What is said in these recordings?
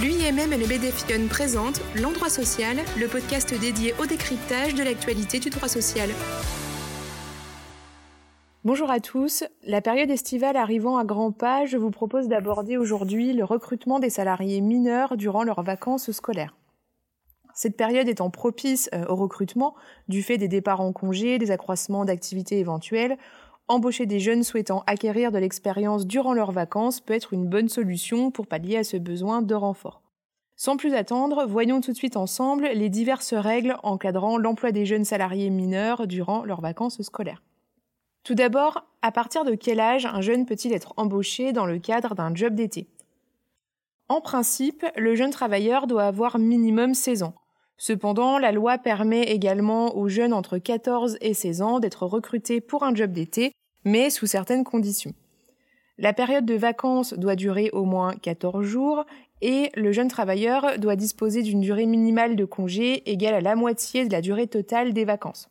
L'UIMM et le BDF Lyon présentent L'Endroit Social, le podcast dédié au décryptage de l'actualité du droit social. Bonjour à tous. La période estivale arrivant à grands pas, je vous propose d'aborder aujourd'hui le recrutement des salariés mineurs durant leurs vacances scolaires. Cette période étant propice euh, au recrutement, du fait des départs en congé, des accroissements d'activités éventuelles, embaucher des jeunes souhaitant acquérir de l'expérience durant leurs vacances peut être une bonne solution pour pallier à ce besoin de renfort. Sans plus attendre, voyons tout de suite ensemble les diverses règles encadrant l'emploi des jeunes salariés mineurs durant leurs vacances scolaires. Tout d'abord, à partir de quel âge un jeune peut-il être embauché dans le cadre d'un job d'été? En principe, le jeune travailleur doit avoir minimum 16 ans. Cependant, la loi permet également aux jeunes entre 14 et 16 ans d'être recrutés pour un job d'été, mais sous certaines conditions. La période de vacances doit durer au moins 14 jours et le jeune travailleur doit disposer d'une durée minimale de congé égale à la moitié de la durée totale des vacances.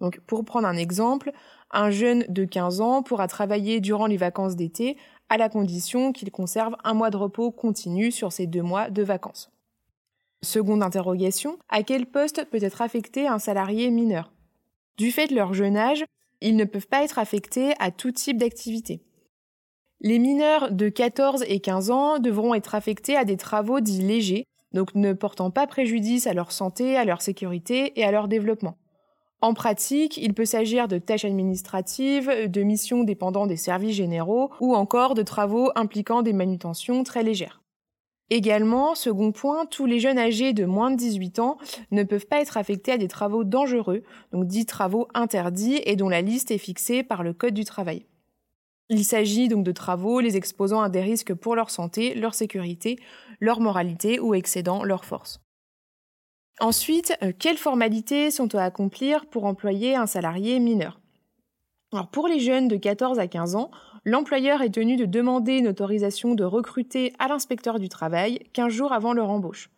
Donc, pour prendre un exemple, un jeune de 15 ans pourra travailler durant les vacances d'été à la condition qu'il conserve un mois de repos continu sur ces deux mois de vacances. Seconde interrogation, à quel poste peut être affecté un salarié mineur? Du fait de leur jeune âge, ils ne peuvent pas être affectés à tout type d'activité. Les mineurs de 14 et 15 ans devront être affectés à des travaux dits légers, donc ne portant pas préjudice à leur santé, à leur sécurité et à leur développement. En pratique, il peut s'agir de tâches administratives, de missions dépendant des services généraux ou encore de travaux impliquant des manutentions très légères. Également, second point, tous les jeunes âgés de moins de 18 ans ne peuvent pas être affectés à des travaux dangereux, donc dits travaux interdits et dont la liste est fixée par le Code du travail. Il s'agit donc de travaux les exposant à des risques pour leur santé, leur sécurité, leur moralité ou excédant leur force. Ensuite, euh, quelles formalités sont à accomplir pour employer un salarié mineur? Alors pour les jeunes de 14 à 15 ans, l'employeur est tenu de demander une autorisation de recruter à l'inspecteur du travail 15 jours avant leur embauche.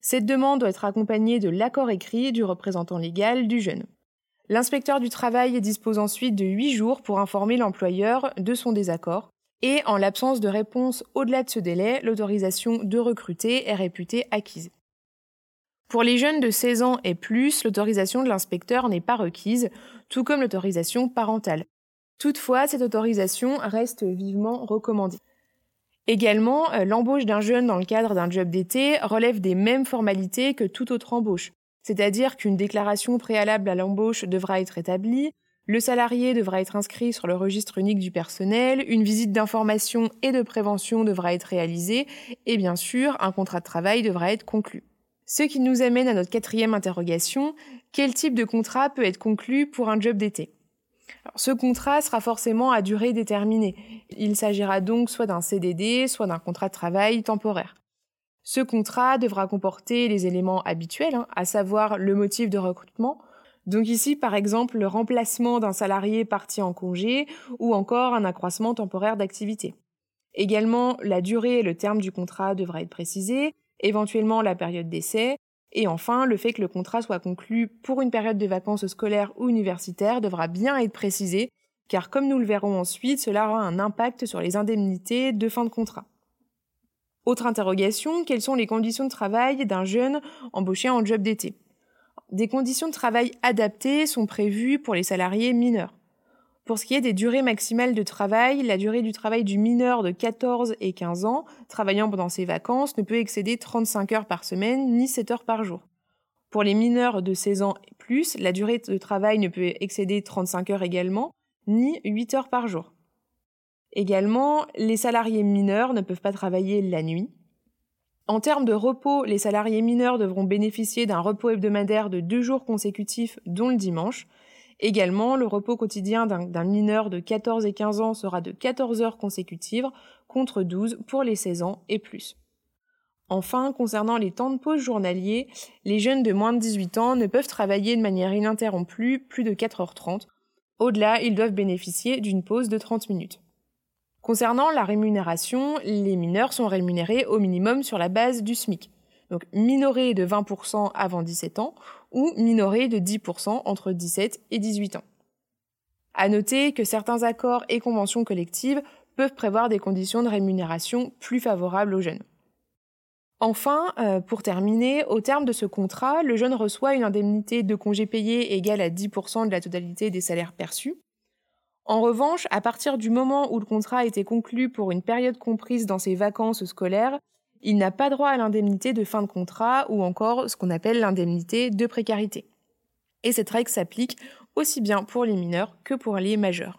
Cette demande doit être accompagnée de l'accord écrit du représentant légal du jeune. L'inspecteur du travail dispose ensuite de 8 jours pour informer l'employeur de son désaccord, et en l'absence de réponse au-delà de ce délai, l'autorisation de recruter est réputée acquise. Pour les jeunes de 16 ans et plus, l'autorisation de l'inspecteur n'est pas requise, tout comme l'autorisation parentale. Toutefois, cette autorisation reste vivement recommandée. Également, euh, l'embauche d'un jeune dans le cadre d'un job d'été relève des mêmes formalités que toute autre embauche, c'est-à-dire qu'une déclaration préalable à l'embauche devra être établie, le salarié devra être inscrit sur le registre unique du personnel, une visite d'information et de prévention devra être réalisée, et bien sûr, un contrat de travail devra être conclu. Ce qui nous amène à notre quatrième interrogation, quel type de contrat peut être conclu pour un job d'été? Ce contrat sera forcément à durée déterminée. Il s'agira donc soit d'un CDD, soit d'un contrat de travail temporaire. Ce contrat devra comporter les éléments habituels, hein, à savoir le motif de recrutement, donc ici par exemple le remplacement d'un salarié parti en congé ou encore un accroissement temporaire d'activité. Également, la durée et le terme du contrat devra être précisés, éventuellement la période d'essai, et enfin, le fait que le contrat soit conclu pour une période de vacances scolaires ou universitaires devra bien être précisé, car comme nous le verrons ensuite, cela aura un impact sur les indemnités de fin de contrat. Autre interrogation, quelles sont les conditions de travail d'un jeune embauché en job d'été? Des conditions de travail adaptées sont prévues pour les salariés mineurs. Pour ce qui est des durées maximales de travail, la durée du travail du mineur de 14 et 15 ans, travaillant pendant ses vacances, ne peut excéder 35 heures par semaine ni 7 heures par jour. Pour les mineurs de 16 ans et plus, la durée de travail ne peut excéder 35 heures également, ni 8 heures par jour. Également, les salariés mineurs ne peuvent pas travailler la nuit. En termes de repos, les salariés mineurs devront bénéficier d'un repos hebdomadaire de deux jours consécutifs, dont le dimanche, Également, le repos quotidien d'un mineur de 14 et 15 ans sera de 14 heures consécutives contre 12 pour les 16 ans et plus. Enfin, concernant les temps de pause journaliers, les jeunes de moins de 18 ans ne peuvent travailler de manière ininterrompue plus de 4h30. Au-delà, ils doivent bénéficier d'une pause de 30 minutes. Concernant la rémunération, les mineurs sont rémunérés au minimum sur la base du SMIC, donc minorés de 20% avant 17 ans ou minoré de 10% entre 17 et 18 ans. À noter que certains accords et conventions collectives peuvent prévoir des conditions de rémunération plus favorables aux jeunes. Enfin, euh, pour terminer, au terme de ce contrat, le jeune reçoit une indemnité de congé payé égale à 10% de la totalité des salaires perçus. En revanche, à partir du moment où le contrat a été conclu pour une période comprise dans ses vacances scolaires, il n'a pas droit à l'indemnité de fin de contrat ou encore ce qu'on appelle l'indemnité de précarité. Et cette règle s'applique aussi bien pour les mineurs que pour les majeurs.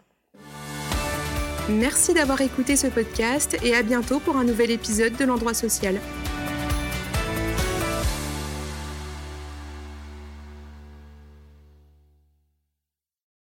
Merci d'avoir écouté ce podcast et à bientôt pour un nouvel épisode de l'endroit social.